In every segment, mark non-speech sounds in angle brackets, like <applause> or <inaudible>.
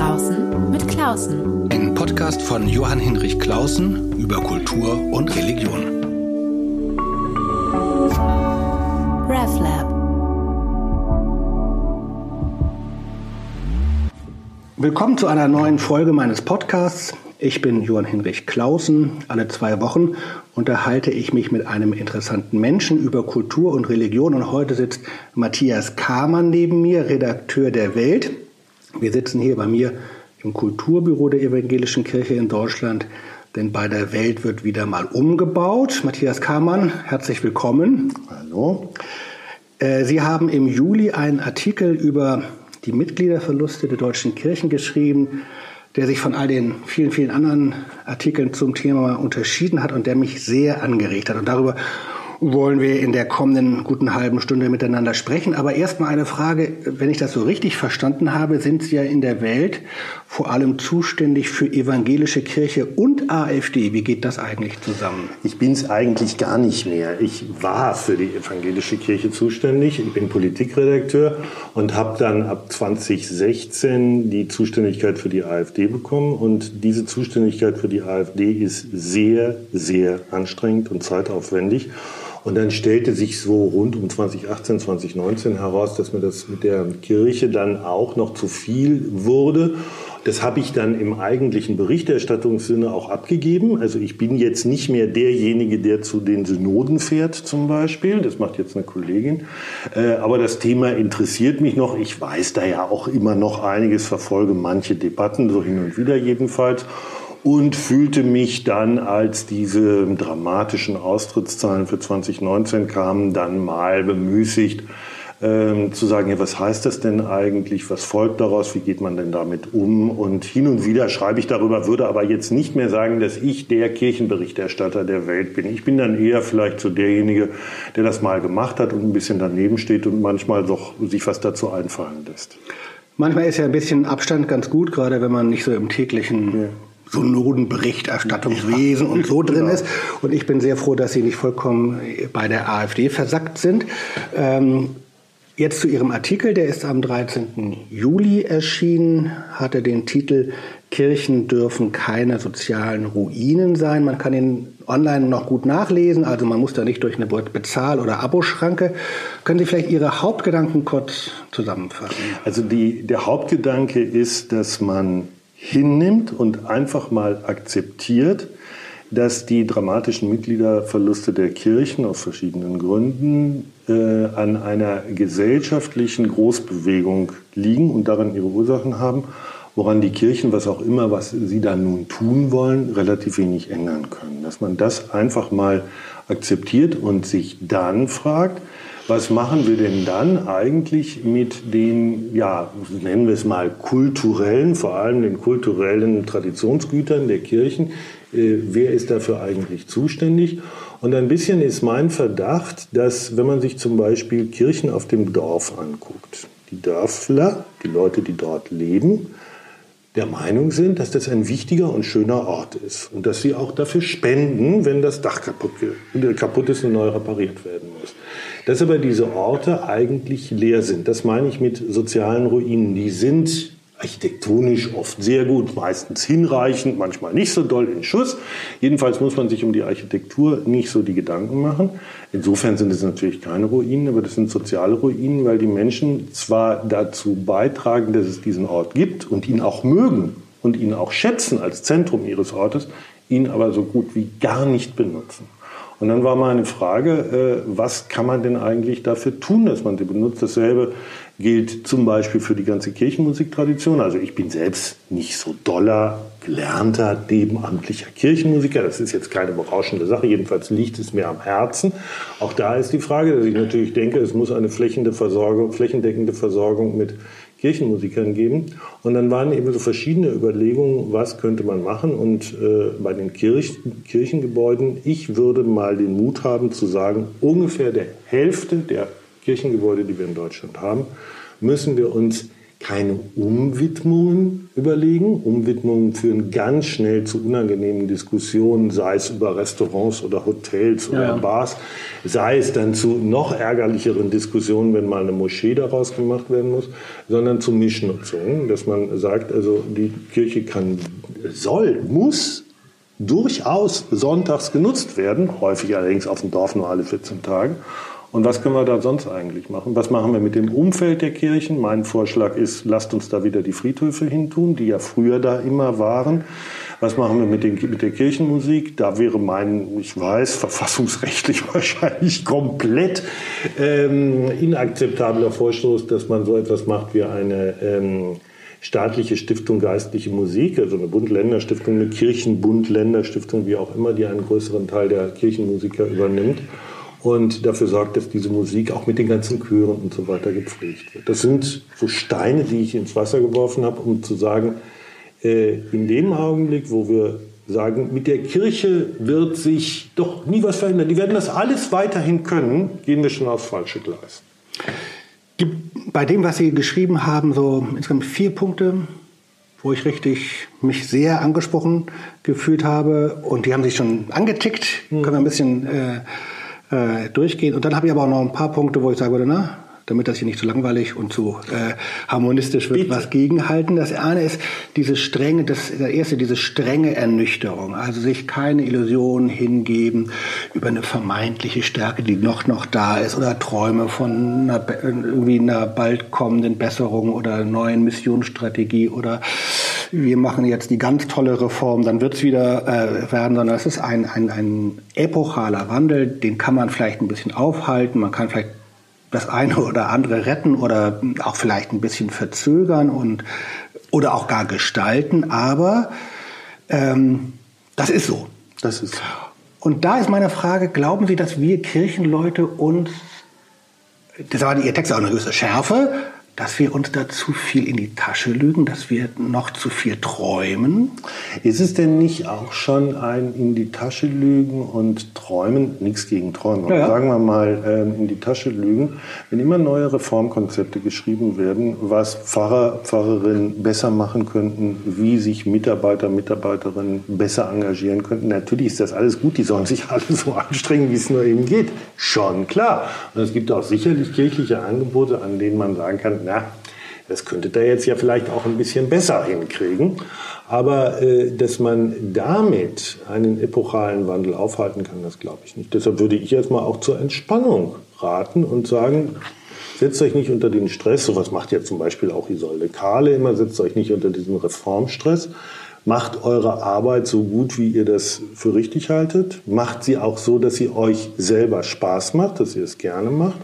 Draußen mit Klausen. Ein Podcast von Johann Hinrich Klausen über Kultur und Religion. RevLab. Willkommen zu einer neuen Folge meines Podcasts. Ich bin Johann Hinrich Klausen. Alle zwei Wochen unterhalte ich mich mit einem interessanten Menschen über Kultur und Religion. Und heute sitzt Matthias Kamann neben mir, Redakteur der Welt. Wir sitzen hier bei mir im Kulturbüro der Evangelischen Kirche in Deutschland, denn bei der Welt wird wieder mal umgebaut. Matthias Kamann, herzlich willkommen. Hallo. Äh, Sie haben im Juli einen Artikel über die Mitgliederverluste der deutschen Kirchen geschrieben, der sich von all den vielen, vielen anderen Artikeln zum Thema unterschieden hat und der mich sehr angeregt hat. Und darüber wollen wir in der kommenden guten halben Stunde miteinander sprechen. Aber erstmal eine Frage, wenn ich das so richtig verstanden habe, sind Sie ja in der Welt vor allem zuständig für evangelische Kirche und AfD. Wie geht das eigentlich zusammen? Ich bin es eigentlich gar nicht mehr. Ich war für die evangelische Kirche zuständig. Ich bin Politikredakteur und habe dann ab 2016 die Zuständigkeit für die AfD bekommen. Und diese Zuständigkeit für die AfD ist sehr, sehr anstrengend und zeitaufwendig. Und dann stellte sich so rund um 2018, 2019 heraus, dass mir das mit der Kirche dann auch noch zu viel wurde. Das habe ich dann im eigentlichen Berichterstattungssinne auch abgegeben. Also ich bin jetzt nicht mehr derjenige, der zu den Synoden fährt zum Beispiel. Das macht jetzt eine Kollegin. Äh, aber das Thema interessiert mich noch. Ich weiß da ja auch immer noch einiges, verfolge manche Debatten, so hin und wieder jedenfalls und fühlte mich dann, als diese dramatischen Austrittszahlen für 2019 kamen, dann mal bemüßigt, ähm, zu sagen, ja, was heißt das denn eigentlich, was folgt daraus, wie geht man denn damit um? Und hin und wieder schreibe ich darüber, würde aber jetzt nicht mehr sagen, dass ich der Kirchenberichterstatter der Welt bin. Ich bin dann eher vielleicht so derjenige, der das mal gemacht hat und ein bisschen daneben steht und manchmal doch sich was dazu einfallen lässt. Manchmal ist ja ein bisschen Abstand ganz gut, gerade wenn man nicht so im täglichen ja. Synodenberichterstattungswesen ja. und so drin genau. ist. Und ich bin sehr froh, dass Sie nicht vollkommen bei der AfD versackt sind. Ähm, jetzt zu Ihrem Artikel, der ist am 13. Juli erschienen, hatte den Titel Kirchen dürfen keine sozialen Ruinen sein. Man kann ihn online noch gut nachlesen, also man muss da nicht durch eine Bezahl- oder Aboschranke. Können Sie vielleicht Ihre Hauptgedanken kurz zusammenfassen? Also die, der Hauptgedanke ist, dass man hinnimmt und einfach mal akzeptiert, dass die dramatischen Mitgliederverluste der Kirchen aus verschiedenen Gründen äh, an einer gesellschaftlichen Großbewegung liegen und daran ihre Ursachen haben, woran die Kirchen, was auch immer, was sie da nun tun wollen, relativ wenig ändern können. Dass man das einfach mal akzeptiert und sich dann fragt, was machen wir denn dann eigentlich mit den, ja, nennen wir es mal kulturellen, vor allem den kulturellen Traditionsgütern der Kirchen? Äh, wer ist dafür eigentlich zuständig? Und ein bisschen ist mein Verdacht, dass wenn man sich zum Beispiel Kirchen auf dem Dorf anguckt, die Dörfler, die Leute, die dort leben, der Meinung sind, dass das ein wichtiger und schöner Ort ist und dass sie auch dafür spenden, wenn das Dach kaputt, kaputt ist und neu repariert werden muss. Dass aber diese Orte eigentlich leer sind, das meine ich mit sozialen Ruinen. Die sind architektonisch oft sehr gut, meistens hinreichend, manchmal nicht so doll in Schuss. Jedenfalls muss man sich um die Architektur nicht so die Gedanken machen. Insofern sind es natürlich keine Ruinen, aber das sind soziale Ruinen, weil die Menschen zwar dazu beitragen, dass es diesen Ort gibt und ihn auch mögen und ihn auch schätzen als Zentrum ihres Ortes, ihn aber so gut wie gar nicht benutzen. Und dann war meine Frage, äh, was kann man denn eigentlich dafür tun, dass man sie benutzt? Dasselbe gilt zum Beispiel für die ganze Kirchenmusiktradition. Also ich bin selbst nicht so doller, gelernter, nebenamtlicher Kirchenmusiker. Das ist jetzt keine berauschende Sache. Jedenfalls liegt es mir am Herzen. Auch da ist die Frage, dass ich natürlich denke, es muss eine flächendeckende Versorgung, flächendeckende Versorgung mit Kirchenmusikern geben. Und dann waren eben so verschiedene Überlegungen, was könnte man machen. Und äh, bei den Kirch Kirchengebäuden, ich würde mal den Mut haben zu sagen, ungefähr der Hälfte der Kirchengebäude, die wir in Deutschland haben, müssen wir uns keine Umwidmungen überlegen. Umwidmungen führen ganz schnell zu unangenehmen Diskussionen, sei es über Restaurants oder Hotels oder ja. Bars, sei es dann zu noch ärgerlicheren Diskussionen, wenn mal eine Moschee daraus gemacht werden muss, sondern zu Mischnutzungen, dass man sagt, also die Kirche kann, soll, muss durchaus sonntags genutzt werden, häufig allerdings auf dem Dorf nur alle 14 Tage. Und was können wir da sonst eigentlich machen? Was machen wir mit dem Umfeld der Kirchen? Mein Vorschlag ist, lasst uns da wieder die Friedhöfe hintun, die ja früher da immer waren. Was machen wir mit, den, mit der Kirchenmusik? Da wäre mein, ich weiß, verfassungsrechtlich <laughs> wahrscheinlich komplett ähm, inakzeptabler Vorstoß, dass man so etwas macht wie eine ähm, staatliche Stiftung geistliche Musik, also eine Bund-Länder-Stiftung, eine Kirchen-Bund-Länder-Stiftung, wie auch immer, die einen größeren Teil der Kirchenmusiker übernimmt und dafür sorgt, dass diese Musik auch mit den ganzen Chören und so weiter gepflegt wird. Das sind so Steine, die ich ins Wasser geworfen habe, um zu sagen, äh, in dem Augenblick, wo wir sagen, mit der Kirche wird sich doch nie was verändern, die werden das alles weiterhin können, gehen wir schon aufs falsche Gleis. Gibt bei dem, was Sie geschrieben haben, so insgesamt vier Punkte, wo ich richtig mich sehr angesprochen gefühlt habe und die haben sich schon angetickt. Mhm. Können wir ein bisschen äh, äh, durchgehen. Und dann habe ich aber auch noch ein paar Punkte, wo ich sage, na, damit das hier nicht zu langweilig und zu äh, harmonistisch wird, Bitte. was gegenhalten. Das eine ist diese strenge, das, der erste, diese strenge Ernüchterung, also sich keine Illusionen hingeben über eine vermeintliche Stärke, die noch noch da ist, oder Träume von einer, irgendwie einer bald kommenden Besserung oder neuen Missionsstrategie oder wir machen jetzt die ganz tolle Reform, dann wird es wieder äh, werden, sondern es ist ein, ein, ein epochaler Wandel, den kann man vielleicht ein bisschen aufhalten, man kann vielleicht das eine oder andere retten oder auch vielleicht ein bisschen verzögern und oder auch gar gestalten, aber ähm, das ist so. Das ist so. Und da ist meine Frage, glauben Sie, dass wir Kirchenleute uns, das war Ihr Text auch eine gewisse Schärfe, dass wir uns da zu viel in die Tasche lügen, dass wir noch zu viel träumen? Ist es denn nicht auch schon ein in die Tasche lügen und träumen, nichts gegen träumen, ja. sagen wir mal ähm, in die Tasche lügen, wenn immer neue Reformkonzepte geschrieben werden, was Pfarrer, Pfarrerinnen besser machen könnten, wie sich Mitarbeiter, Mitarbeiterinnen besser engagieren könnten. Natürlich ist das alles gut, die sollen sich alle so anstrengen, wie es nur eben geht. Schon klar. Und es gibt auch sicherlich kirchliche Angebote, an denen man sagen kann, na, das könnte der jetzt ja vielleicht auch ein bisschen besser hinkriegen. Aber äh, dass man damit einen epochalen Wandel aufhalten kann, das glaube ich nicht. Deshalb würde ich erstmal auch zur Entspannung raten und sagen, setzt euch nicht unter den Stress, sowas macht ja zum Beispiel auch Isolde Kahle immer, setzt euch nicht unter diesen Reformstress, macht eure Arbeit so gut, wie ihr das für richtig haltet, macht sie auch so, dass sie euch selber Spaß macht, dass ihr es gerne macht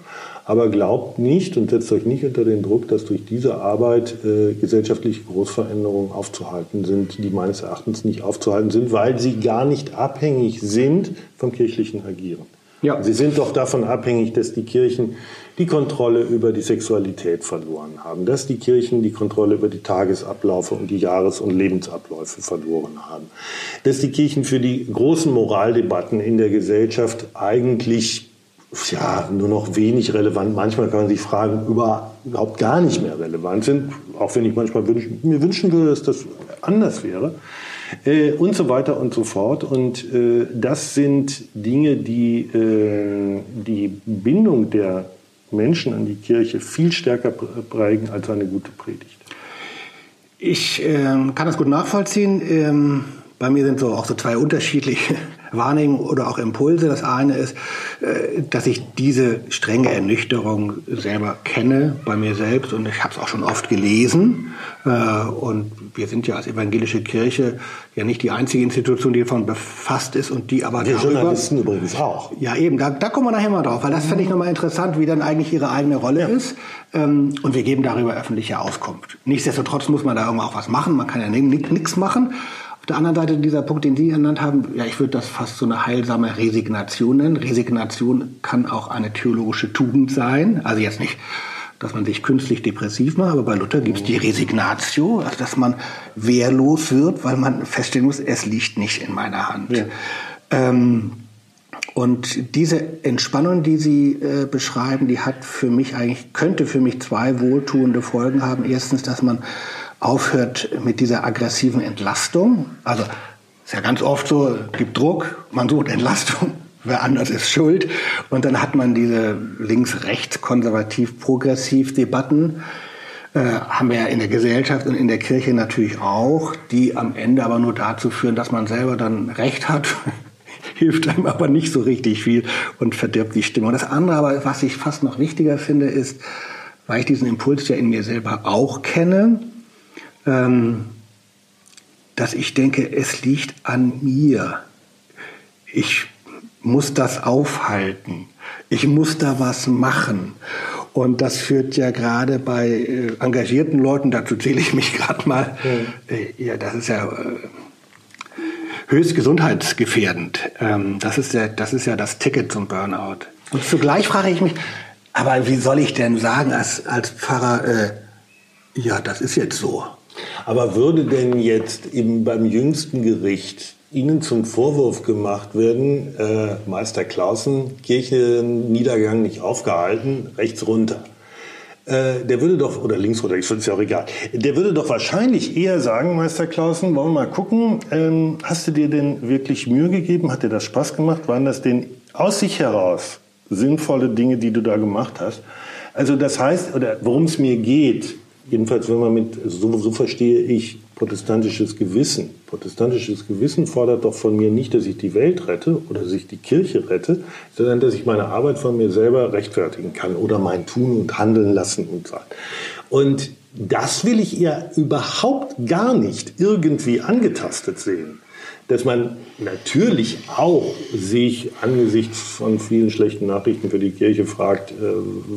aber glaubt nicht und setzt euch nicht unter den Druck, dass durch diese Arbeit äh, gesellschaftliche Großveränderungen aufzuhalten sind, die meines Erachtens nicht aufzuhalten sind, weil sie gar nicht abhängig sind vom kirchlichen Agieren. Ja. Sie sind doch davon abhängig, dass die Kirchen die Kontrolle über die Sexualität verloren haben, dass die Kirchen die Kontrolle über die Tagesabläufe und die Jahres- und Lebensabläufe verloren haben, dass die Kirchen für die großen Moraldebatten in der Gesellschaft eigentlich ja, nur noch wenig relevant. Manchmal kann man sich fragen, über, überhaupt gar nicht mehr relevant sind, auch wenn ich manchmal wünsch, mir wünschen würde, dass das anders wäre. Äh, und so weiter und so fort. Und äh, das sind Dinge, die äh, die Bindung der Menschen an die Kirche viel stärker prägen als eine gute Predigt. Ich ähm, kann das gut nachvollziehen. Ähm, bei mir sind so auch so zwei unterschiedliche Wahrnehmungen oder auch Impulse. Das eine ist, äh, dass ich diese strenge Ernüchterung selber kenne bei mir selbst und ich habe es auch schon oft gelesen. Äh, und wir sind ja als evangelische Kirche ja nicht die einzige Institution, die davon befasst ist und die aber darüber, Journalisten übrigens auch. Ja eben, da, da kommen wir nachher mal drauf, weil das fände ich nochmal interessant, wie dann eigentlich ihre eigene Rolle ja. ist. Ähm, und wir geben darüber öffentliche Auskunft. Nichtsdestotrotz muss man da irgendwann auch was machen. Man kann ja nichts machen. Auf der anderen Seite dieser Punkt, den Sie genannt haben, ja, ich würde das fast so eine heilsame Resignation nennen. Resignation kann auch eine theologische Tugend sein. Also jetzt nicht, dass man sich künstlich depressiv macht, aber bei Luther gibt es die Resignatio, also dass man wehrlos wird, weil man feststellen muss, es liegt nicht in meiner Hand. Ja. Ähm, Und diese Entspannung, die Sie äh, beschreiben, die hat für mich eigentlich, könnte für mich zwei wohltuende Folgen haben. Erstens, dass man aufhört mit dieser aggressiven Entlastung. Also ist ja ganz oft so, gibt Druck, man sucht Entlastung, <laughs> wer anders ist schuld. Und dann hat man diese links-rechts, konservativ-progressiv Debatten. Äh, haben wir ja in der Gesellschaft und in der Kirche natürlich auch, die am Ende aber nur dazu führen, dass man selber dann Recht hat, <laughs> hilft einem aber nicht so richtig viel und verdirbt die Stimmung. Das andere aber, was ich fast noch wichtiger finde, ist, weil ich diesen Impuls ja in mir selber auch kenne, dass ich denke, es liegt an mir. Ich muss das aufhalten. Ich muss da was machen. Und das führt ja gerade bei äh, engagierten Leuten, dazu zähle ich mich <laughs> gerade mal, äh, ja, das ist ja äh, höchst gesundheitsgefährdend. Ähm, das, ist ja, das ist ja das Ticket zum Burnout. Und zugleich frage ich mich, aber wie soll ich denn sagen als, als Pfarrer, äh, ja, das ist jetzt so. Aber würde denn jetzt eben beim jüngsten Gericht Ihnen zum Vorwurf gemacht werden, äh, Meister Clausen, Kirchenniedergang nicht aufgehalten, rechts runter? Äh, der würde doch, oder links runter, ich finde es ja auch egal, der würde doch wahrscheinlich eher sagen, Meister Clausen, wollen wir mal gucken, ähm, hast du dir denn wirklich Mühe gegeben? Hat dir das Spaß gemacht? Waren das denn aus sich heraus sinnvolle Dinge, die du da gemacht hast? Also das heißt, oder worum es mir geht, jedenfalls wenn man mit, so, so verstehe ich protestantisches Gewissen. Protestantisches Gewissen fordert doch von mir nicht, dass ich die Welt rette oder dass ich die Kirche rette, sondern dass ich meine Arbeit von mir selber rechtfertigen kann oder mein Tun und Handeln lassen und so. Und das will ich ihr überhaupt gar nicht irgendwie angetastet sehen dass man natürlich auch sich angesichts von vielen schlechten Nachrichten für die Kirche fragt, äh,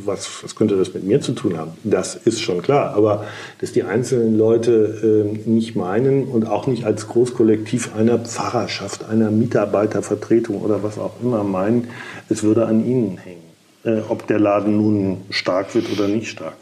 was, was könnte das mit mir zu tun haben. Das ist schon klar. Aber dass die einzelnen Leute äh, nicht meinen und auch nicht als Großkollektiv einer Pfarrerschaft, einer Mitarbeitervertretung oder was auch immer meinen, es würde an ihnen hängen, äh, ob der Laden nun stark wird oder nicht stark.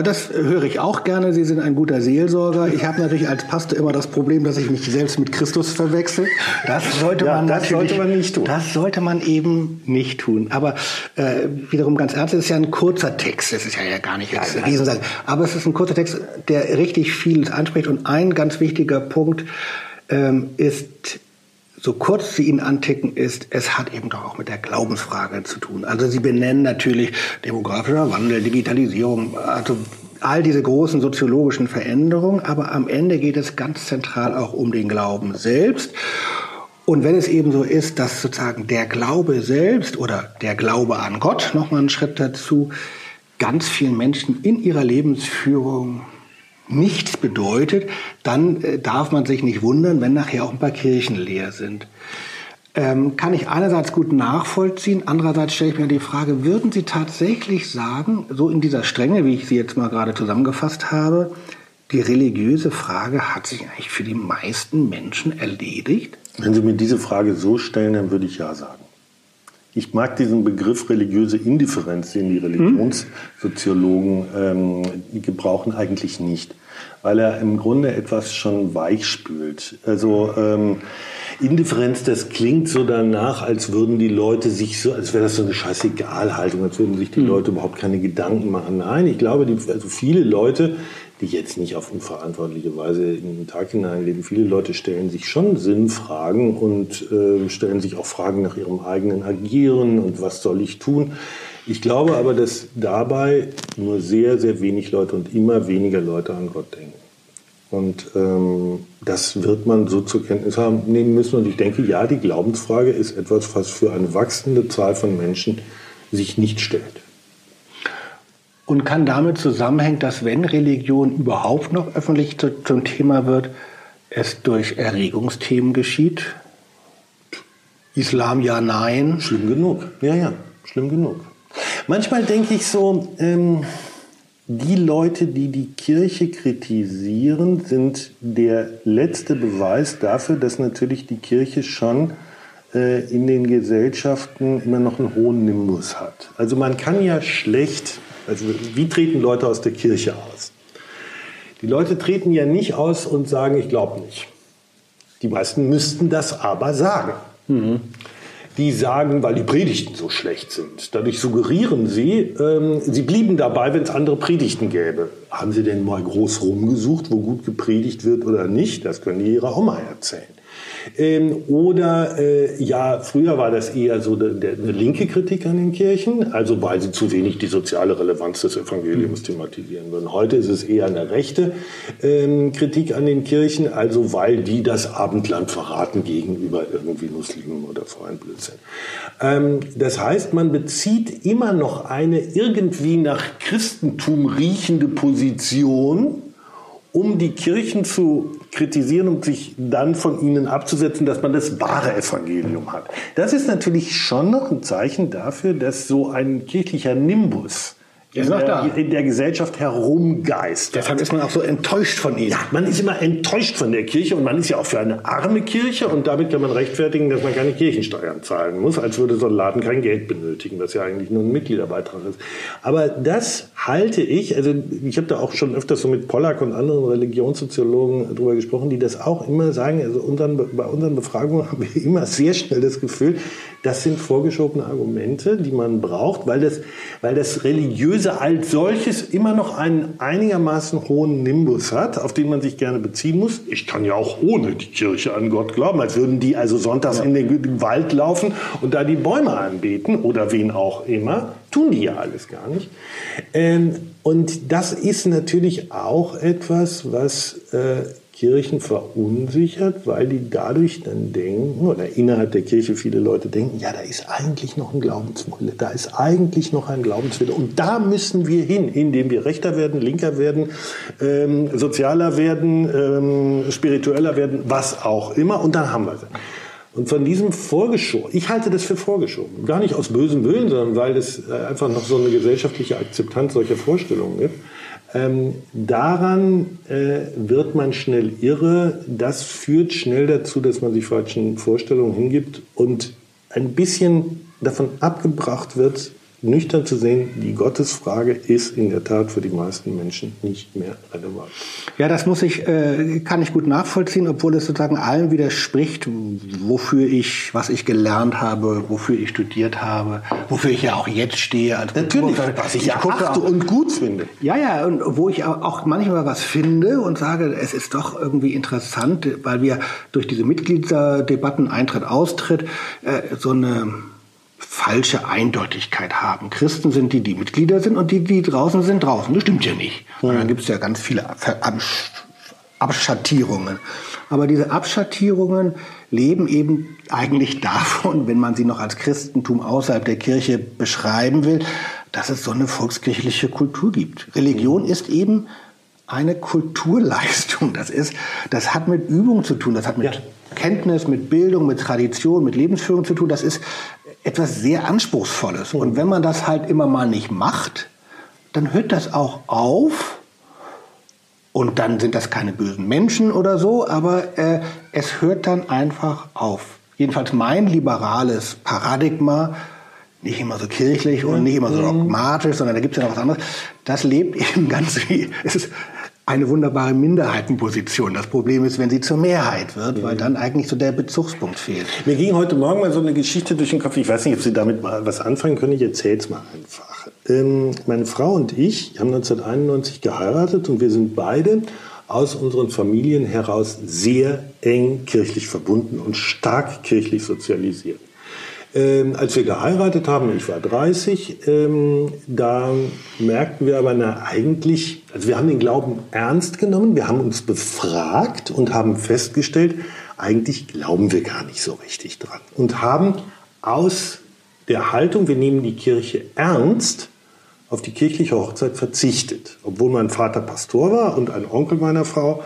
Das höre ich auch gerne. Sie sind ein guter Seelsorger. Ich habe natürlich als Pastor immer das Problem, dass ich mich selbst mit Christus verwechsel. Das sollte ja, man das sollte man nicht tun. Das sollte man eben nicht tun. Aber äh, wiederum ganz ernst, es ist ja ein kurzer Text. Es ist ja, ja gar nicht jetzt ja, Riesensache. Aber es ist ein kurzer Text, der richtig vieles anspricht. Und ein ganz wichtiger Punkt ähm, ist so kurz sie ihn anticken ist, es hat eben doch auch mit der Glaubensfrage zu tun. Also sie benennen natürlich demografischer Wandel, Digitalisierung, also all diese großen soziologischen Veränderungen, aber am Ende geht es ganz zentral auch um den Glauben selbst. Und wenn es eben so ist, dass sozusagen der Glaube selbst oder der Glaube an Gott, nochmal einen Schritt dazu, ganz vielen Menschen in ihrer Lebensführung nichts bedeutet, dann äh, darf man sich nicht wundern, wenn nachher auch ein paar Kirchen leer sind. Ähm, kann ich einerseits gut nachvollziehen, andererseits stelle ich mir die Frage, würden Sie tatsächlich sagen, so in dieser Strenge, wie ich sie jetzt mal gerade zusammengefasst habe, die religiöse Frage hat sich eigentlich für die meisten Menschen erledigt? Wenn Sie mir diese Frage so stellen, dann würde ich ja sagen. Ich mag diesen Begriff religiöse Indifferenz, den die Religionssoziologen ähm, gebrauchen, eigentlich nicht, weil er im Grunde etwas schon weichspült. Also ähm, Indifferenz, das klingt so danach, als würden die Leute sich so, als wäre das so eine Scheißegalhaltung, als würden sich die hm. Leute überhaupt keine Gedanken machen. Nein, ich glaube, die, also viele Leute die jetzt nicht auf unverantwortliche Weise in den Tag hineinleben. Viele Leute stellen sich schon Sinnfragen und äh, stellen sich auch Fragen nach ihrem eigenen Agieren und was soll ich tun. Ich glaube aber, dass dabei nur sehr, sehr wenig Leute und immer weniger Leute an Gott denken. Und ähm, das wird man so zur Kenntnis haben, nehmen müssen. Und ich denke, ja, die Glaubensfrage ist etwas, was für eine wachsende Zahl von Menschen sich nicht stellt und kann damit zusammenhängen, dass wenn Religion überhaupt noch öffentlich zu, zum Thema wird, es durch Erregungsthemen geschieht? Islam ja, nein. Schlimm genug. Ja, ja, schlimm genug. Manchmal denke ich so, ähm, die Leute, die die Kirche kritisieren, sind der letzte Beweis dafür, dass natürlich die Kirche schon äh, in den Gesellschaften immer noch einen hohen Nimbus hat. Also man kann ja schlecht also wie treten Leute aus der Kirche aus? Die Leute treten ja nicht aus und sagen, ich glaube nicht. Die meisten müssten das aber sagen. Mhm. Die sagen, weil die Predigten so schlecht sind. Dadurch suggerieren sie, ähm, sie blieben dabei, wenn es andere Predigten gäbe. Haben sie denn mal groß rumgesucht, wo gut gepredigt wird oder nicht? Das können die ihrer Oma erzählen. Ähm, oder äh, ja, früher war das eher so eine, eine, linke Kritik an den Kirchen, also weil sie zu wenig die soziale Relevanz des Evangeliums mhm. thematisieren würden. Heute ist es eher eine rechte ähm, Kritik an den Kirchen, also weil die das Abendland verraten gegenüber irgendwie Muslimen oder freien Blödsinn. Ähm, das heißt, man bezieht immer noch eine irgendwie nach Christentum riechende Position, um die Kirchen zu kritisieren und sich dann von ihnen abzusetzen, dass man das wahre Evangelium hat. Das ist natürlich schon noch ein Zeichen dafür, dass so ein kirchlicher Nimbus in der, in der, Gesellschaft herumgeistert. Deshalb ist man auch so enttäuscht von ihnen. Ja, man ist immer enttäuscht von der Kirche und man ist ja auch für eine arme Kirche und damit kann man rechtfertigen, dass man keine Kirchensteuern zahlen muss, als würde so ein Laden kein Geld benötigen, was ja eigentlich nur ein Mitgliederbeitrag ist. Aber das halte ich, also ich habe da auch schon öfters so mit Pollack und anderen Religionssoziologen drüber gesprochen, die das auch immer sagen, also unseren, bei unseren Befragungen <laughs> haben wir immer sehr schnell das Gefühl, das sind vorgeschobene Argumente, die man braucht, weil das, weil das Religiöse als solches immer noch einen einigermaßen hohen Nimbus hat, auf den man sich gerne beziehen muss. Ich kann ja auch ohne die Kirche an Gott glauben, als würden die also sonntags ja. in den Wald laufen und da die Bäume anbeten oder wen auch immer. Tun die ja alles gar nicht. Ähm, und das ist natürlich auch etwas, was äh, Kirchen verunsichert, weil die dadurch dann denken, oder innerhalb der Kirche viele Leute denken, ja, da ist eigentlich noch ein Glaubenswille, da ist eigentlich noch ein Glaubenswille. Und da müssen wir hin, indem wir rechter werden, linker werden, ähm, sozialer werden, ähm, spiritueller werden, was auch immer. Und dann haben wir sie. Und von diesem vorgeschoben, ich halte das für vorgeschoben, gar nicht aus bösem Willen, sondern weil es äh, einfach noch so eine gesellschaftliche Akzeptanz solcher Vorstellungen gibt. Ähm, daran äh, wird man schnell irre. Das führt schnell dazu, dass man sich falschen Vorstellungen hingibt und ein bisschen davon abgebracht wird, nüchtern zu sehen, die Gottesfrage ist in der Tat für die meisten Menschen nicht mehr relevant. Ja, das muss ich, äh, kann ich gut nachvollziehen, obwohl es sozusagen allem widerspricht, wofür ich, was ich gelernt habe, wofür ich studiert habe, wofür ich ja auch jetzt stehe. Also, Natürlich, was ich, ich achte und gut finde. Ja, ja, und wo ich auch manchmal was finde und sage, es ist doch irgendwie interessant, weil wir durch diese Mitgliederdebatten Eintritt, Austritt äh, so eine falsche Eindeutigkeit haben. Christen sind die, die Mitglieder sind und die, die draußen sind, draußen. Das stimmt ja nicht. Und dann gibt es ja ganz viele Abschattierungen. Aber diese Abschattierungen leben eben eigentlich davon, wenn man sie noch als Christentum außerhalb der Kirche beschreiben will, dass es so eine volkskirchliche Kultur gibt. Religion ist eben eine Kulturleistung. Das ist, das hat mit Übung zu tun. Das hat mit ja. Kenntnis, mit Bildung, mit Tradition, mit Lebensführung zu tun. Das ist etwas sehr Anspruchsvolles. Und wenn man das halt immer mal nicht macht, dann hört das auch auf. Und dann sind das keine bösen Menschen oder so, aber äh, es hört dann einfach auf. Jedenfalls mein liberales Paradigma, nicht immer so kirchlich und nicht immer so mhm. dogmatisch, sondern da gibt es ja noch was anderes, das lebt <laughs> eben ganz wie, es ist eine wunderbare Minderheitenposition. Das Problem ist, wenn sie zur Mehrheit wird, weil dann eigentlich so der Bezugspunkt fehlt. Mir ging heute Morgen mal so eine Geschichte durch den Kopf. Ich weiß nicht, ob Sie damit mal was anfangen können. Ich erzähle es mal einfach. Ähm, meine Frau und ich haben 1991 geheiratet und wir sind beide aus unseren Familien heraus sehr eng kirchlich verbunden und stark kirchlich sozialisiert. Ähm, als wir geheiratet haben, ich war 30, ähm, da merkten wir aber, na, eigentlich, also wir haben den Glauben ernst genommen, wir haben uns befragt und haben festgestellt, eigentlich glauben wir gar nicht so richtig dran. Und haben aus der Haltung, wir nehmen die Kirche ernst, auf die kirchliche Hochzeit verzichtet. Obwohl mein Vater Pastor war und ein Onkel meiner Frau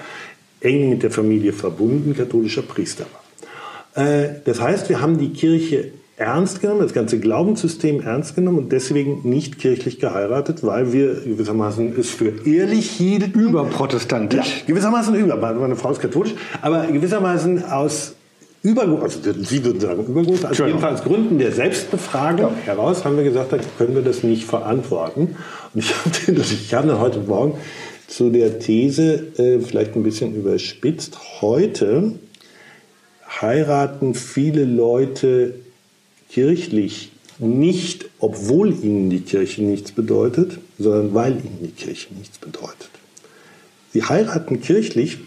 eng mit der Familie verbunden katholischer Priester war. Äh, das heißt, wir haben die Kirche ernst genommen, das ganze Glaubenssystem ernst genommen und deswegen nicht kirchlich geheiratet, weil wir gewissermaßen es für ehrlich hielten. Überprotestantisch. Ja, gewissermaßen über. Meine Frau ist katholisch, aber gewissermaßen aus Übergrund, also Sie würden sagen Übergrund, also jedenfalls Gründen der Selbstbefragung ja. heraus haben wir gesagt, da können wir das nicht verantworten. Und ich <laughs> habe ich hab dann heute Morgen zu der These äh, vielleicht ein bisschen überspitzt. Heute heiraten viele Leute kirchlich nicht, obwohl ihnen die Kirche nichts bedeutet, sondern weil ihnen die Kirche nichts bedeutet. Sie heiraten kirchlich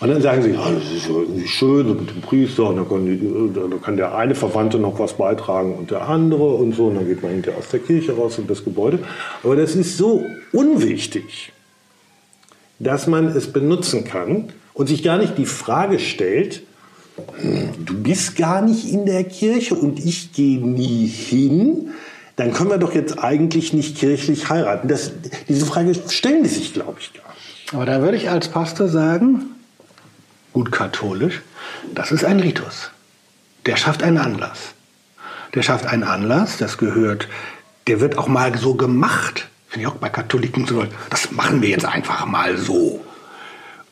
und dann sagen sie, ja, das ist irgendwie schön mit dem Priester und dann kann, die, dann kann, der eine Verwandte noch was beitragen und der andere und so und dann geht man hinterher aus der Kirche raus und das Gebäude. Aber das ist so unwichtig, dass man es benutzen kann und sich gar nicht die Frage stellt, du bist gar nicht in der Kirche und ich gehe nie hin, dann können wir doch jetzt eigentlich nicht kirchlich heiraten. Das, diese Frage stellen die sich, glaube ich, gar nicht. Aber da würde ich als Pastor sagen, gut katholisch, das ist ein Ritus. Der schafft einen Anlass. Der schafft einen Anlass, das gehört, der wird auch mal so gemacht. Finde ich auch bei Katholiken so, das machen wir jetzt einfach mal so.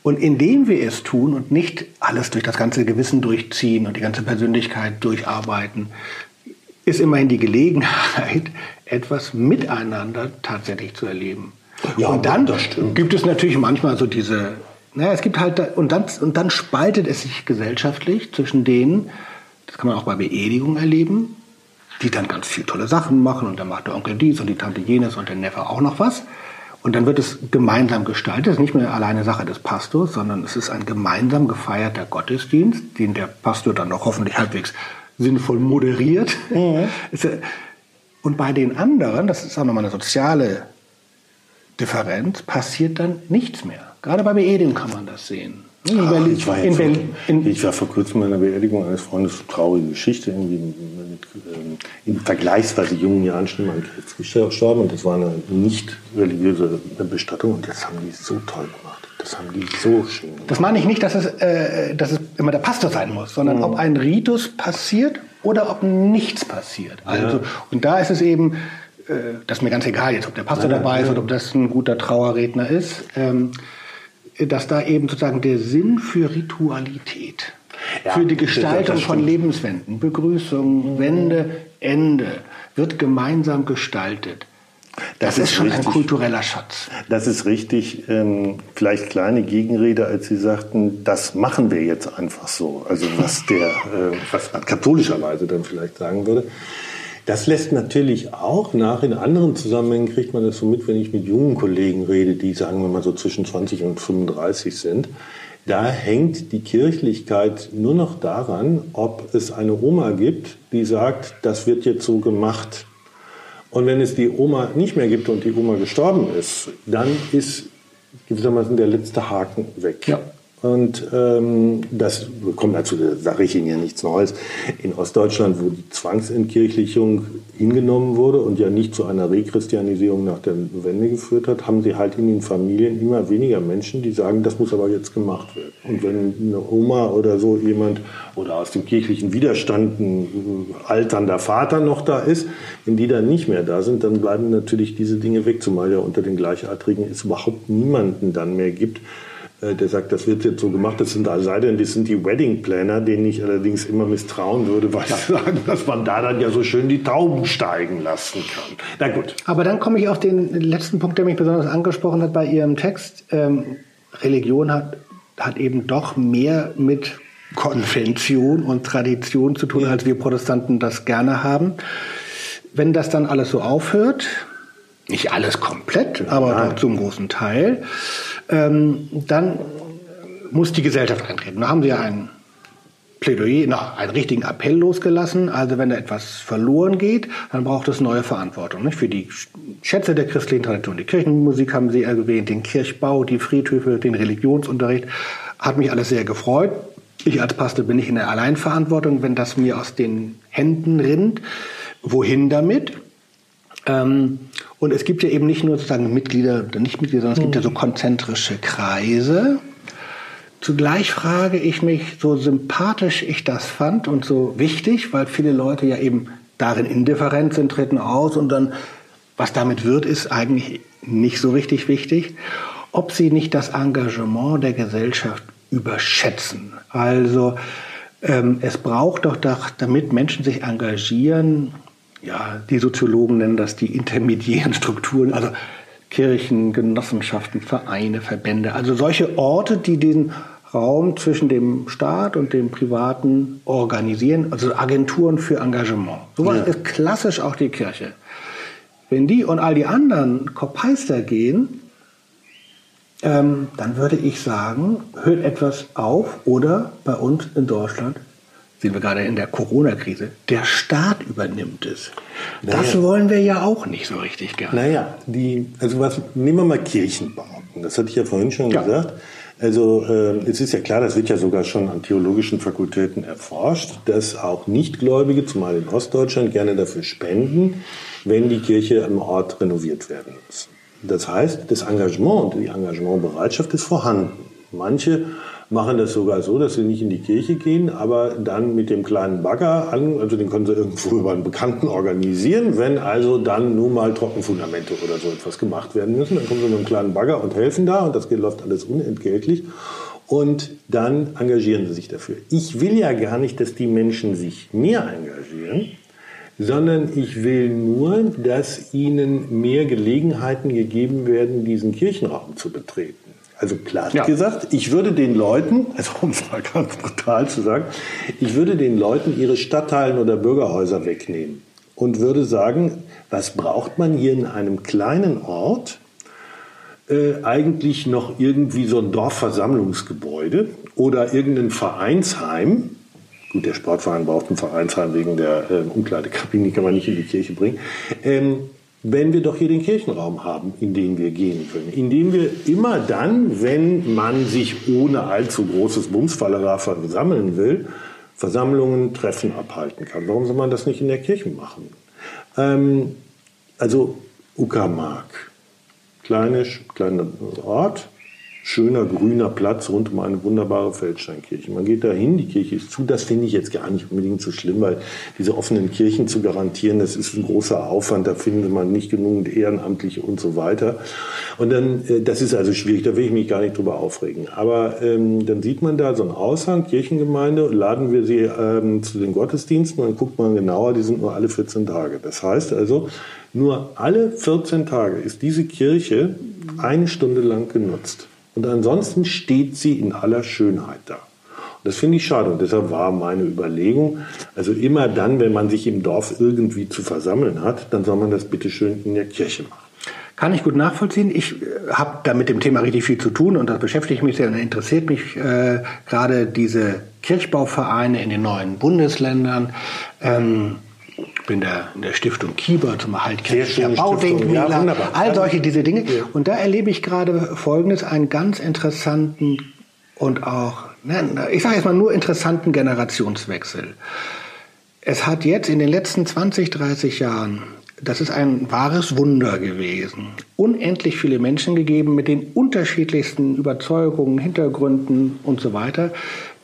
Und indem wir es tun und nicht alles durch das ganze Gewissen durchziehen und die ganze Persönlichkeit durcharbeiten, ist immerhin die Gelegenheit, <laughs> etwas miteinander tatsächlich zu erleben. Ja, und dann gibt es natürlich manchmal so diese, naja, es gibt halt, und dann, und dann spaltet es sich gesellschaftlich zwischen denen, das kann man auch bei Beerdigungen erleben, die dann ganz viel tolle Sachen machen und dann macht der Onkel dies und die Tante jenes und der Neffe auch noch was. Und dann wird es gemeinsam gestaltet. Es ist nicht mehr alleine Sache des Pastors, sondern es ist ein gemeinsam gefeierter Gottesdienst, den der Pastor dann noch hoffentlich halbwegs sinnvoll moderiert. Mhm. <laughs> Und bei den anderen, das ist auch nochmal eine soziale Differenz, passiert dann nichts mehr. Gerade bei Beerdigungen kann man das sehen. In Ach, Berlin, ich, war in Berlin, in ich war vor kurzem bei einer Beerdigung eines Freundes, traurige Geschichte, irgendwie mit, ähm, in vergleichsweise jungen Jahren schon mal an Krebs gestorben und das war eine nicht religiöse Bestattung und das haben die so toll gemacht. Das haben die so schön gemacht. Das meine ich nicht, dass es, äh, dass es immer der Pastor sein muss, sondern mhm. ob ein Ritus passiert oder ob nichts passiert. Also, ja. Und da ist es eben, äh, das ist mir ganz egal jetzt, ob der Pastor ja, dabei ja. ist oder ob das ein guter Trauerredner ist. Ähm, dass da eben sozusagen der Sinn für Ritualität, ja, für die Gestaltung von Lebenswenden, Begrüßung, Wende, Ende, wird gemeinsam gestaltet. Das, das ist, ist, schon richtig, ein kultureller Schatz. Das ist richtig. Ähm, vielleicht kleine Gegenrede, als Sie sagten, das machen wir jetzt einfach so. Also was der, äh, was man katholischerweise dann vielleicht sagen würde. Das lässt natürlich auch nach. In anderen Zusammenhängen kriegt man das so mit, wenn ich mit jungen Kollegen rede, die sagen wir mal so zwischen 20 und 35 sind. Da hängt die Kirchlichkeit nur noch daran, ob es eine Oma gibt, die sagt, das wird jetzt so gemacht. Und wenn es die Oma nicht mehr gibt und die Oma gestorben ist, dann ist gewissermaßen der letzte Haken weg. Ja. Und ähm, das kommt dazu, da sage ich Ihnen ja nichts Neues. In Ostdeutschland, wo die Zwangsentkirchlichung hingenommen wurde und ja nicht zu einer Rechristianisierung nach der Wende geführt hat, haben sie halt in den Familien immer weniger Menschen, die sagen, das muss aber jetzt gemacht werden. Und wenn eine Oma oder so jemand oder aus dem kirchlichen Widerstand ein alternder Vater noch da ist, wenn die dann nicht mehr da sind, dann bleiben natürlich diese Dinge weg, zumal ja unter den Gleichaltrigen es überhaupt niemanden dann mehr gibt, äh, der sagt, das wird jetzt so gemacht, das sind sei denn, das sind die Wedding Planner, denen ich allerdings immer misstrauen würde, weil sie sagen, dass man da dann ja so schön die Tauben steigen lassen kann. Na gut. Aber dann komme ich auf den letzten Punkt, der mich besonders angesprochen hat bei Ihrem Text. Ähm, Religion hat, hat eben doch mehr mit Konvention und Tradition zu tun, als wir Protestanten das gerne haben. Wenn das dann alles so aufhört, nicht alles komplett, aber doch zum großen Teil, ähm, dann muss die Gesellschaft eintreten. Da haben sie ja ein Plädoyer, na, einen richtigen Appell losgelassen. Also wenn da etwas verloren geht, dann braucht es neue Verantwortung. Nicht? Für die Schätze der christlichen Tradition. Die Kirchenmusik haben Sie erwähnt, den Kirchbau, die Friedhöfe, den Religionsunterricht. Hat mich alles sehr gefreut. Ich als Pastor bin nicht in der Alleinverantwortung, wenn das mir aus den Händen rinnt. Wohin damit? Ähm, und es gibt ja eben nicht nur sozusagen Mitglieder oder Nichtmitglieder, sondern es gibt ja so mhm. konzentrische Kreise. Zugleich frage ich mich, so sympathisch ich das fand und so wichtig, weil viele Leute ja eben darin indifferent sind, treten aus und dann, was damit wird, ist eigentlich nicht so richtig wichtig, ob sie nicht das Engagement der Gesellschaft überschätzen. Also ähm, es braucht doch, damit Menschen sich engagieren, ja, die Soziologen nennen das die intermediären Strukturen, also Kirchen, Genossenschaften, Vereine, Verbände, also solche Orte, die den Raum zwischen dem Staat und dem Privaten organisieren, also Agenturen für Engagement. Sowas Ja. ist klassisch auch die Kirche. Wenn die und all die anderen Kopeister gehen, ähm, dann würde ich sagen, hört etwas auf oder bei uns in Deutschland sehen wir gerade in der Corona-Krise, der Staat übernimmt es. Das Naja. wollen wir ja auch nicht so richtig gerne. Naja, die, also was, nehmen wir mal Kirchenbauten. Das hatte ich ja vorhin schon Ja. gesagt. Also äh, es ist ja klar, das wird ja sogar schon an theologischen Fakultäten erforscht, dass auch Nichtgläubige, zumal in Ostdeutschland, gerne dafür spenden, wenn die Kirche am Ort renoviert werden muss. Das heißt, das Engagement und die Engagementbereitschaft ist vorhanden. Manche machen das sogar so, dass sie nicht in die Kirche gehen, aber dann mit dem kleinen Bagger an, also den können sie irgendwo <laughs> über einen Bekannten organisieren, wenn also dann nun mal Trockenfundamente oder so etwas gemacht werden müssen, dann kommen sie mit einem kleinen Bagger und helfen da und das läuft alles unentgeltlich. Und dann engagieren sie sich dafür. Ich will ja gar nicht, dass die Menschen sich mehr engagieren, sondern ich will nur, dass ihnen mehr Gelegenheiten gegeben werden, diesen Kirchenraum zu betreten. Also platt Ja. gesagt, ich würde den Leuten, <laughs> also um es mal ganz brutal zu sagen, ich würde den Leuten ihre Stadtteilen oder Bürgerhäuser wegnehmen und würde sagen, was braucht man hier in einem kleinen Ort, äh, eigentlich noch irgendwie so ein Dorfversammlungsgebäude oder irgendein Vereinsheim. Gut, der Sportverein braucht ein Vereinsheim wegen der äh, Umkleidekabine, die kann man nicht in die Kirche bringen. Ähm, wenn wir doch hier den Kirchenraum haben, in den wir gehen können. In dem wir immer dann, wenn man sich ohne allzu großes Bumsfallera versammeln will, Versammlungen, Treffen abhalten kann. Warum soll man das nicht in der Kirche machen? Ähm, also Uckermark, kleine, kleiner Ort, schöner grüner Platz rund um eine wunderbare Feldsteinkirche. Man geht da hin, die Kirche ist zu. Das finde ich jetzt gar nicht unbedingt so schlimm, weil diese offenen Kirchen zu garantieren, das ist ein großer Aufwand. Da findet man nicht genügend Ehrenamtliche und so weiter. Und dann, äh, das ist also schwierig, da will ich mich gar nicht drüber aufregen. Aber ähm, dann sieht man da so einen Aushang, Kirchengemeinde, laden wir sie ähm, zu den Gottesdiensten und guckt man genauer, die sind nur alle 14 Tage. Das heißt also, nur alle 14 Tage ist diese Kirche eine Stunde lang genutzt. Und ansonsten steht sie in aller Schönheit da. Und das finde ich schade. Und deshalb war meine Überlegung, also immer dann, wenn man sich im Dorf irgendwie zu versammeln hat, dann soll man das bitte schön in der Kirche machen. Kann ich gut nachvollziehen. Ich habe da mit dem Thema richtig viel zu tun und das beschäftigt mich sehr und interessiert mich äh, gerade diese Kirchbauvereine in den neuen Bundesländern. Ähm, ich bin der, in der Stiftung Kieber zum Erhalt kirchlicher. Baudenkmäler, Ja, all solche diese Dinge. Und da erlebe ich gerade Folgendes, einen ganz interessanten und auch, ich sage jetzt mal nur interessanten Generationswechsel. Es hat jetzt in den letzten 20, 30 Jahren, das ist ein wahres Wunder gewesen, unendlich viele Menschen gegeben mit den unterschiedlichsten Überzeugungen, Hintergründen und so weiter,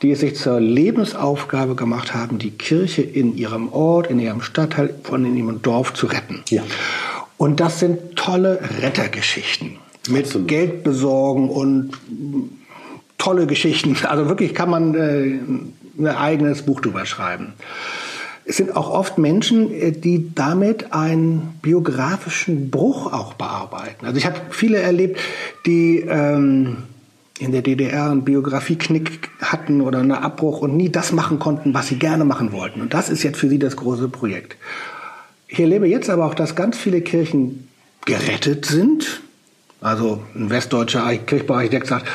die es sich zur Lebensaufgabe gemacht haben, die Kirche in ihrem Ort, in ihrem Stadtteil, von in ihrem Dorf zu retten. Ja. Und das sind tolle Rettergeschichten mit Absolut. Geld besorgen und tolle Geschichten. Also wirklich kann man äh, ein eigenes Buch drüber schreiben. Es sind auch oft Menschen, äh, die damit einen biografischen Bruch auch bearbeiten. Also ich habe viele erlebt, die ähm, in der DDR einen Biografieknick hatten oder einen Abbruch und nie das machen konnten, was sie gerne machen wollten. Und das ist jetzt für sie das große Projekt. Ich erlebe jetzt aber auch, dass ganz viele Kirchen gerettet sind. Also ein westdeutscher Kirchbauarchitekt sagt,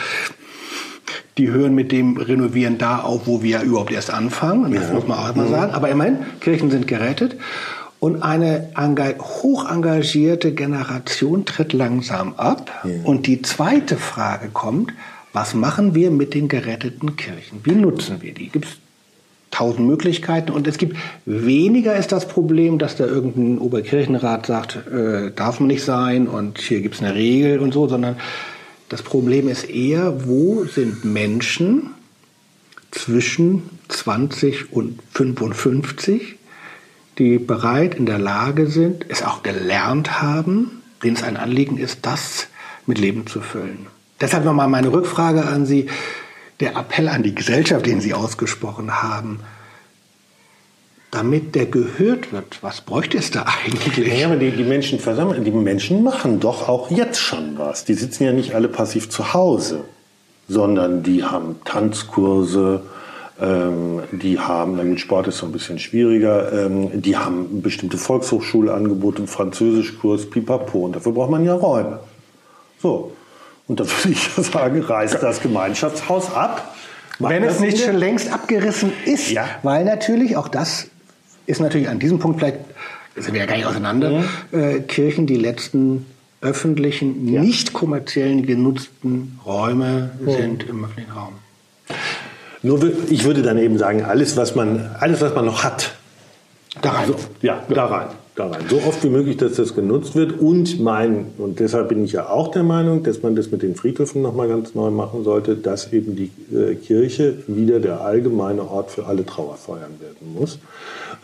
die hören mit dem Renovieren da auf, wo wir überhaupt erst anfangen. Das muss man auch mal sagen. Aber immerhin, Kirchen sind gerettet. Und eine hoch engagierte Generation tritt langsam ab. Und die zweite Frage kommt, was machen wir mit den geretteten Kirchen? Wie nutzen wir die? Gibt es tausend Möglichkeiten und es gibt weniger ist das Problem, dass da irgendein Oberkirchenrat sagt, äh, darf man nicht sein und hier gibt es eine Regel und so, sondern das Problem ist eher, wo sind Menschen zwischen 20 und 55, die bereit in der Lage sind, es auch gelernt haben, denen es ein Anliegen ist, das mit Leben zu füllen. Deshalb nochmal meine Rückfrage an Sie der Appell an die Gesellschaft, den Sie ausgesprochen haben, damit der gehört wird, was bräuchte es da eigentlich? Ja, aber die, die Menschen versammeln, die Menschen machen doch auch jetzt schon was. Die sitzen ja nicht alle passiv zu Hause. sondern die haben Tanzkurse, ähm, die haben, gut, Sport ist so ein bisschen schwieriger, ähm, die haben bestimmte Volkshochschulangebote, Französischkurs, Pipapo und dafür braucht man ja Räume. So, und da <laughs> würde ich sagen, reißt das Gemeinschaftshaus ab. Wenn es nicht schon längst abgerissen ist, Ja. weil natürlich auch das ist natürlich an diesem Punkt vielleicht, das sind wir ja gar nicht auseinander, äh, Kirchen die letzten öffentlichen, nicht kommerziellen genutzten Räume sind im öffentlichen Raum. Nur, ich würde dann eben sagen, alles, was man, alles, was man noch hat, Da rein. Also, ja, da rein, da rein. So oft wie möglich, dass das genutzt wird. Und mein, und deshalb bin ich ja auch der Meinung, dass man das mit den Friedhöfen nochmal ganz neu machen sollte, dass eben die äh, Kirche wieder der allgemeine Ort für alle Trauerfeiern werden muss.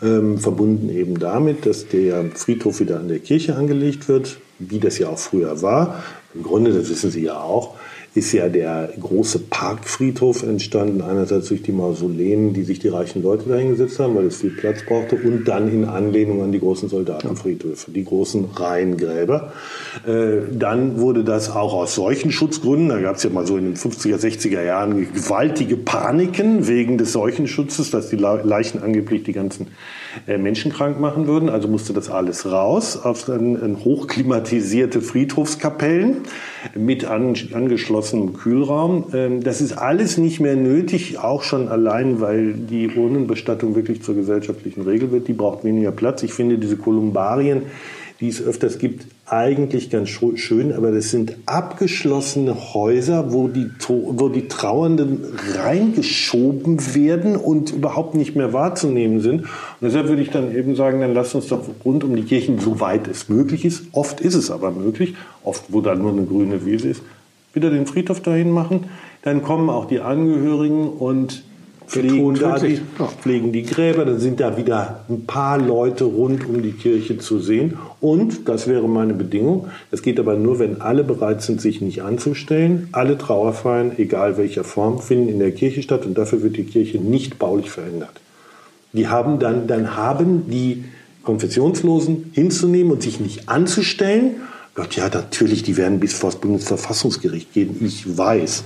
Ähm, verbunden eben damit, dass der Friedhof wieder an der Kirche angelegt wird, wie das ja auch früher war. Im Grunde, das wissen Sie ja auch, ist ja der große Parkfriedhof entstanden, einerseits durch die Mausoleen, die sich die reichen Leute dahingesetzt haben, weil es viel Platz brauchte, und dann in Anlehnung an die großen Soldatenfriedhöfe, die großen Reihengräber. Äh, dann wurde das auch aus solchen Schutzgründen, da gab es ja mal so in den 50er, 60er Jahren gewaltige Paniken wegen des Seuchenschutzes, dass die Le- Leichen angeblich die ganzen Menschen krank machen würden. Also musste das alles raus auf hochklimatisierte Friedhofskapellen mit an, angeschlossenem Kühlraum. Ähm, das ist alles nicht mehr nötig, auch schon allein, weil die Urnenbestattung wirklich zur gesellschaftlichen Regel wird. Die braucht weniger Platz. Ich finde diese Kolumbarien, die es öfters gibt, eigentlich ganz schön, aber das sind abgeschlossene Häuser, wo die, wo die Trauernden reingeschoben werden und überhaupt nicht mehr wahrzunehmen sind. Und deshalb würde ich dann eben sagen, dann lasst uns doch rund um die Kirchen, soweit es möglich ist, oft ist es aber möglich, oft wo dann nur eine grüne Wiese ist, wieder den Friedhof dahin machen. Dann kommen auch die Angehörigen und pflegen, da die, 42, ja. pflegen die Gräber, dann sind da wieder ein paar Leute rund um die Kirche zu sehen. Und, das wäre meine Bedingung, das geht aber nur, wenn alle bereit sind, sich nicht anzustellen. Alle Trauerfeiern, egal welcher Form, finden in der Kirche statt und dafür wird die Kirche nicht baulich verändert. Die haben dann, dann haben die Konfessionslosen hinzunehmen und sich nicht anzustellen. Gott, ja, natürlich, die werden bis vor das Bundesverfassungsgericht gehen, ich weiß.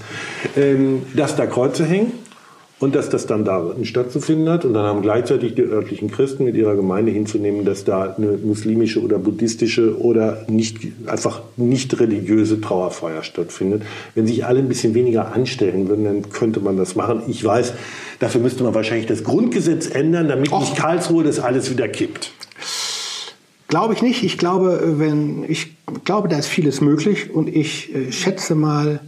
Ähm, dass da Kreuze hängen und dass das dann da stattzufinden hat. Und dann haben gleichzeitig die örtlichen Christen mit ihrer Gemeinde hinzunehmen, dass da eine muslimische oder buddhistische oder nicht, einfach nicht religiöse Trauerfeier stattfindet. Wenn sich alle ein bisschen weniger anstellen würden, dann könnte man das machen. Ich weiß, dafür müsste man wahrscheinlich das Grundgesetz ändern, damit nicht Karlsruhe das alles wieder kippt. Glaube ich nicht. Ich glaube, wenn ich glaube, da ist vieles möglich und ich äh, schätze mal,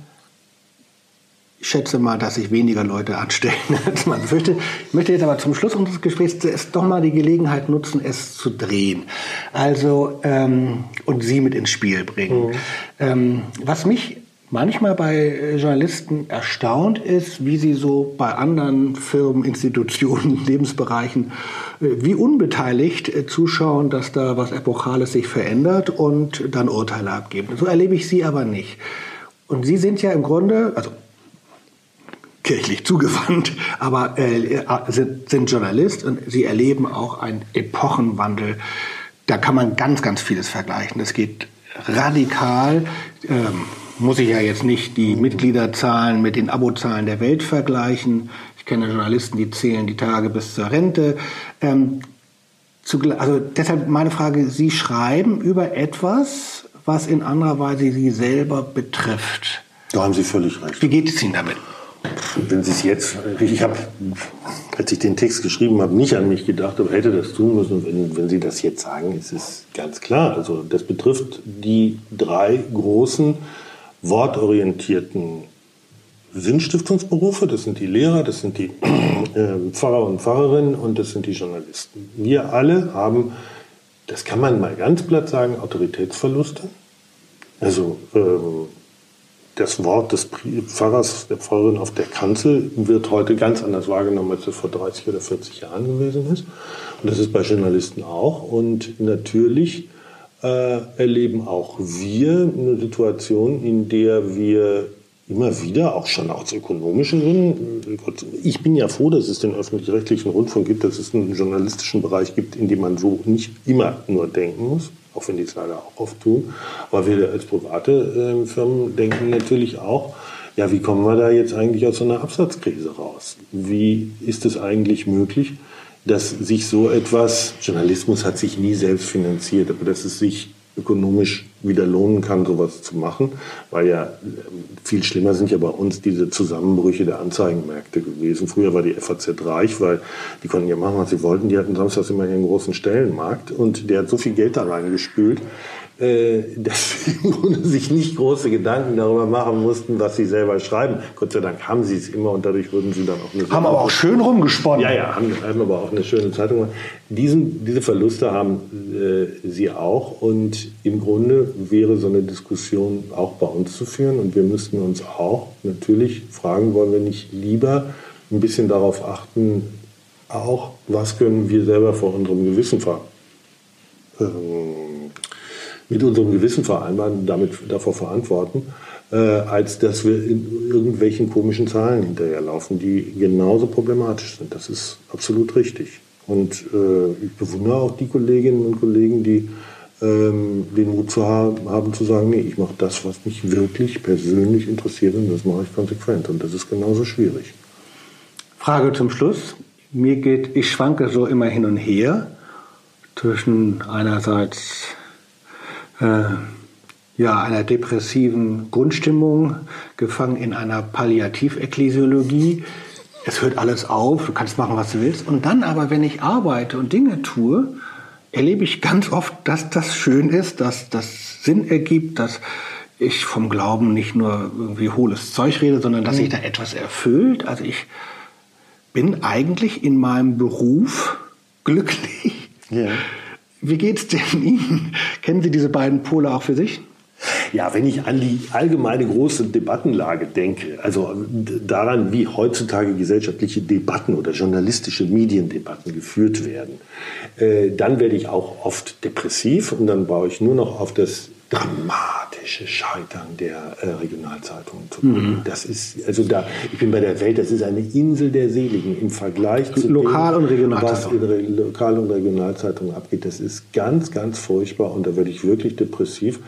schätze mal, dass sich weniger Leute anstellen, <laughs> als man fürchte. Ich möchte jetzt aber zum Schluss unseres Gesprächs zuerst doch mal die Gelegenheit nutzen, es zu drehen. Also ähm, und Sie mit ins Spiel bringen. Ähm, was mich manchmal bei Journalisten erstaunt ist, wie sie so bei anderen Firmen, Institutionen, <laughs> Lebensbereichen, äh, wie unbeteiligt äh, zuschauen, dass da was Epochales sich verändert und dann Urteile abgeben. So erlebe ich Sie aber nicht. Und Sie sind ja im Grunde, also kirchlich zugewandt, aber äh, sind, sind Journalist und sie erleben auch einen Epochenwandel. Da kann man ganz, ganz vieles vergleichen. Das geht radikal. Ähm, muss ich ja jetzt nicht die Mitgliederzahlen mit den Abozahlen der Welt vergleichen. Ich kenne Journalisten, die zählen die Tage bis zur Rente. Ähm, zugl- also deshalb meine Frage, Sie schreiben über etwas, was in anderer Weise Sie selber betrifft. Da haben Sie völlig recht. Wie geht es Ihnen damit? Wenn Sie es jetzt, ich habe, als ich den Text geschrieben habe, nicht an mich gedacht, aber hätte das tun müssen. Wenn, wenn Sie das jetzt sagen, ist es ganz klar. Also das betrifft die drei großen wortorientierten Sinnstiftungsberufe. Das sind die Lehrer, das sind die äh, Pfarrer und Pfarrerinnen und das sind die Journalisten. Wir alle haben, das kann man mal ganz platt sagen, Autoritätsverluste. Also ähm, das Wort des Pfarrers, der Pfarrerin auf der Kanzel wird heute ganz anders wahrgenommen, als es vor 30 oder 40 Jahren gewesen ist. Und das ist bei Journalisten auch. Und natürlich äh, erleben auch wir eine Situation, in der wir immer wieder, auch schon aus ökonomischen Gründen, Gott, ich bin ja froh, dass es den öffentlich-rechtlichen Rundfunk gibt, dass es einen journalistischen Bereich gibt, in dem man so nicht immer nur denken muss, auch wenn die es leider auch oft tun. Aber wir als private äh, Firmen denken natürlich auch, ja, wie kommen wir da jetzt eigentlich aus so einer Absatzkrise raus? Wie ist es eigentlich möglich, dass sich so etwas, Journalismus hat sich nie selbst finanziert, aber dass es sich ökonomisch wieder lohnen kann, sowas zu machen, weil ja viel schlimmer sind ja bei uns diese Zusammenbrüche der Anzeigenmärkte gewesen. Früher war die FAZ reich, weil die konnten ja machen, was sie wollten. Die hatten samstags immer ihren großen Stellenmarkt und der hat so viel Geld da reingespült, dass sie <laughs> im Grunde sich nicht große Gedanken darüber machen mussten, was sie selber schreiben. Gott sei Dank haben sie es immer und dadurch wurden sie dann auch eine Haben aber auch schön rumgesponnen. Ja, ja, haben, haben aber auch eine schöne Zeitung. Diesen, diese Verluste haben äh, sie auch und im Grunde wäre so eine Diskussion auch bei uns zu führen und wir müssten uns auch natürlich fragen, wollen wir nicht lieber ein bisschen darauf achten, auch was können wir selber vor unserem Gewissen ver ähm, mit unserem Gewissen vereinbaren, damit davor verantworten, äh, als dass wir in irgendwelchen komischen Zahlen hinterherlaufen, die genauso problematisch sind. Das ist absolut richtig. Und äh, ich bewundere auch die Kolleginnen und Kollegen, die ähm, den Mut zu haben, haben zu sagen, nee, ich mache das, was mich wirklich persönlich interessiert und das mache ich konsequent. Und das ist genauso schwierig. Frage zum Schluss. Mir geht, ich schwanke so immer hin und her zwischen einerseits ja, einer depressiven Grundstimmung, gefangen in einer Palliativ-Ekklesiologie. Es hört alles auf, du kannst machen, was du willst. Und dann aber, wenn ich arbeite und Dinge tue, erlebe ich ganz oft, dass das schön ist, dass das Sinn ergibt, dass ich vom Glauben nicht nur irgendwie hohles Zeug rede, sondern dass sich da etwas erfüllt. Also ich bin eigentlich in meinem Beruf glücklich. Ja. Wie geht's denn Ihnen? Kennen Sie diese beiden Pole auch für sich? Ja, wenn ich an die allgemeine große Debattenlage denke, also daran, wie heutzutage gesellschaftliche Debatten oder journalistische Mediendebatten geführt werden, äh, dann werde ich auch oft depressiv und dann baue ich nur noch auf das dramatische Scheitern der äh, Regionalzeitungen zu Mhm. Das ist, also da, ich bin bei der Welt, das ist eine Insel der Seligen im Vergleich zu Lokal- dem, und Regionalzeitungen. Was in Lokal- und Regionalzeitungen abgeht. Das ist ganz, ganz furchtbar und da werde ich wirklich depressiv.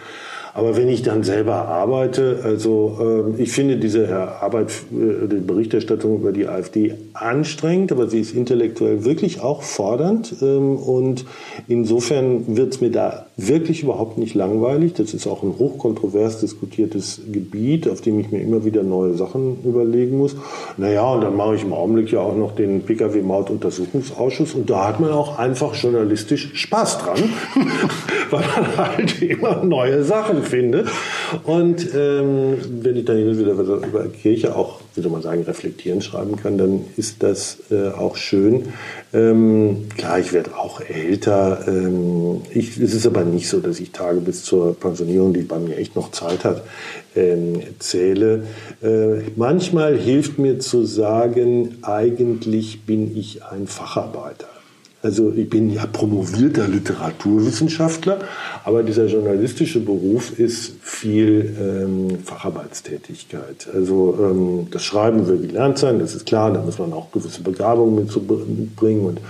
Aber wenn ich dann selber arbeite, also äh, ich finde diese Arbeit, äh, die Berichterstattung über die AfD anstrengend, aber sie ist intellektuell wirklich auch fordernd. Ähm, und insofern wird es mir da wirklich überhaupt nicht langweilig. Das ist auch ein hochkontrovers diskutiertes Gebiet, auf dem ich mir immer wieder neue Sachen überlegen muss. Naja, und dann mache ich im Augenblick ja auch noch den Pkw-Maut-Untersuchungsausschuss und da hat man auch einfach journalistisch Spaß dran, <laughs> weil man <laughs> halt immer neue Sachen findet. Und ähm, wenn ich dann wieder über Kirche auch, wie soll man sagen, reflektieren schreiben kann, dann ist das äh, auch schön. Ähm, klar, ich werde auch älter. Ähm, ich, es ist aber nicht so, dass ich Tage bis zur Pensionierung, die bei mir echt noch Zeit hat, ähm, zähle. Äh, manchmal hilft mir zu sagen, eigentlich bin ich ein Facharbeiter. Also ich bin ja promovierter Literaturwissenschaftler, aber dieser journalistische Beruf ist viel ähm, Facharbeitstätigkeit. Also ähm, das Schreiben will gelernt sein, das ist klar, da muss man auch gewisse Begabungen mitbringen und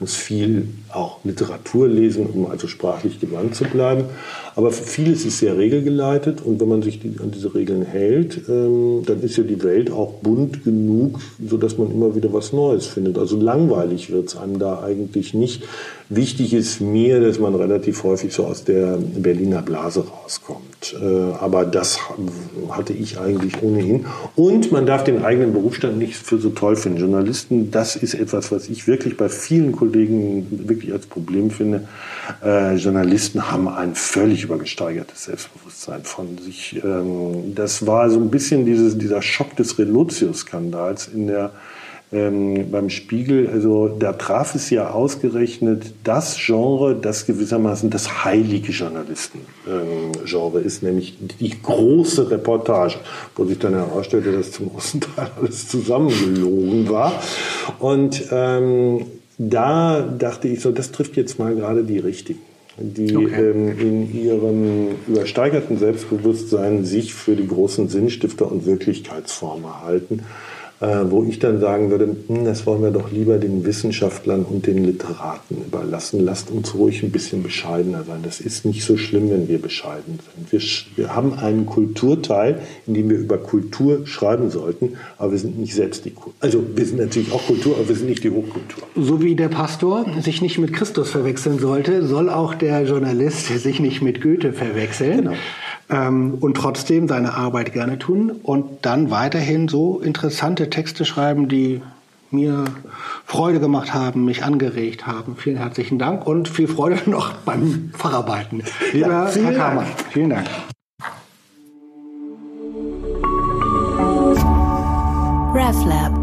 muss viel auch Literatur lesen, um also sprachlich gewandt zu bleiben. Aber vieles ist sehr regelgeleitet und wenn man sich die, an diese Regeln hält, ähm, dann ist ja die Welt auch bunt genug, sodass man immer wieder was Neues findet. Also langweilig wird es einem da eigentlich nicht. Wichtig ist mir, dass man relativ häufig so aus der Berliner Blase rauskommt. Äh, aber das hatte ich eigentlich ohnehin. Und man darf den eigenen Berufsstand nicht für so toll finden. Journalisten, das ist etwas, was ich wirklich bei vielen Kollegen wirklich als Problem finde. Äh, Journalisten haben ein völlig übergesteigertes Selbstbewusstsein von sich. Ähm, das war so ein bisschen dieses, dieser Schock des Relotius-Skandals in der ähm, beim Spiegel, also da traf es ja ausgerechnet das Genre, das gewissermaßen das heilige Journalisten-Genre ähm, ist, nämlich die große Reportage, wo sich dann herausstellte, dass zum großen Teil alles zusammengelogen war. Und ähm, da dachte ich so, das trifft jetzt mal gerade die Richtigen die okay. ähm, in ihrem übersteigerten Selbstbewusstsein sich für die großen Sinnstifter und Wirklichkeitsformer halten wo ich dann sagen würde, hm, das wollen wir doch lieber den Wissenschaftlern und den Literaten überlassen. Lasst uns ruhig ein bisschen bescheidener sein. Das ist nicht so schlimm, wenn wir bescheiden sind. Wir, wir haben einen Kulturteil, in dem wir über Kultur schreiben sollten, aber wir sind nicht selbst die Kultur. Also wir sind natürlich auch Kultur, aber wir sind nicht die Hochkultur. So wie der Pastor sich nicht mit Christus verwechseln sollte, soll auch der Journalist sich nicht mit Goethe verwechseln. Genau ähm, und trotzdem seine Arbeit gerne tun und dann weiterhin so interessante Texte schreiben, die mir Freude gemacht haben, mich angeregt haben. Vielen herzlichen Dank und viel Freude <laughs> noch beim Facharbeiten. Lieber ja, Herr Kammer, vielen Dank. RefLab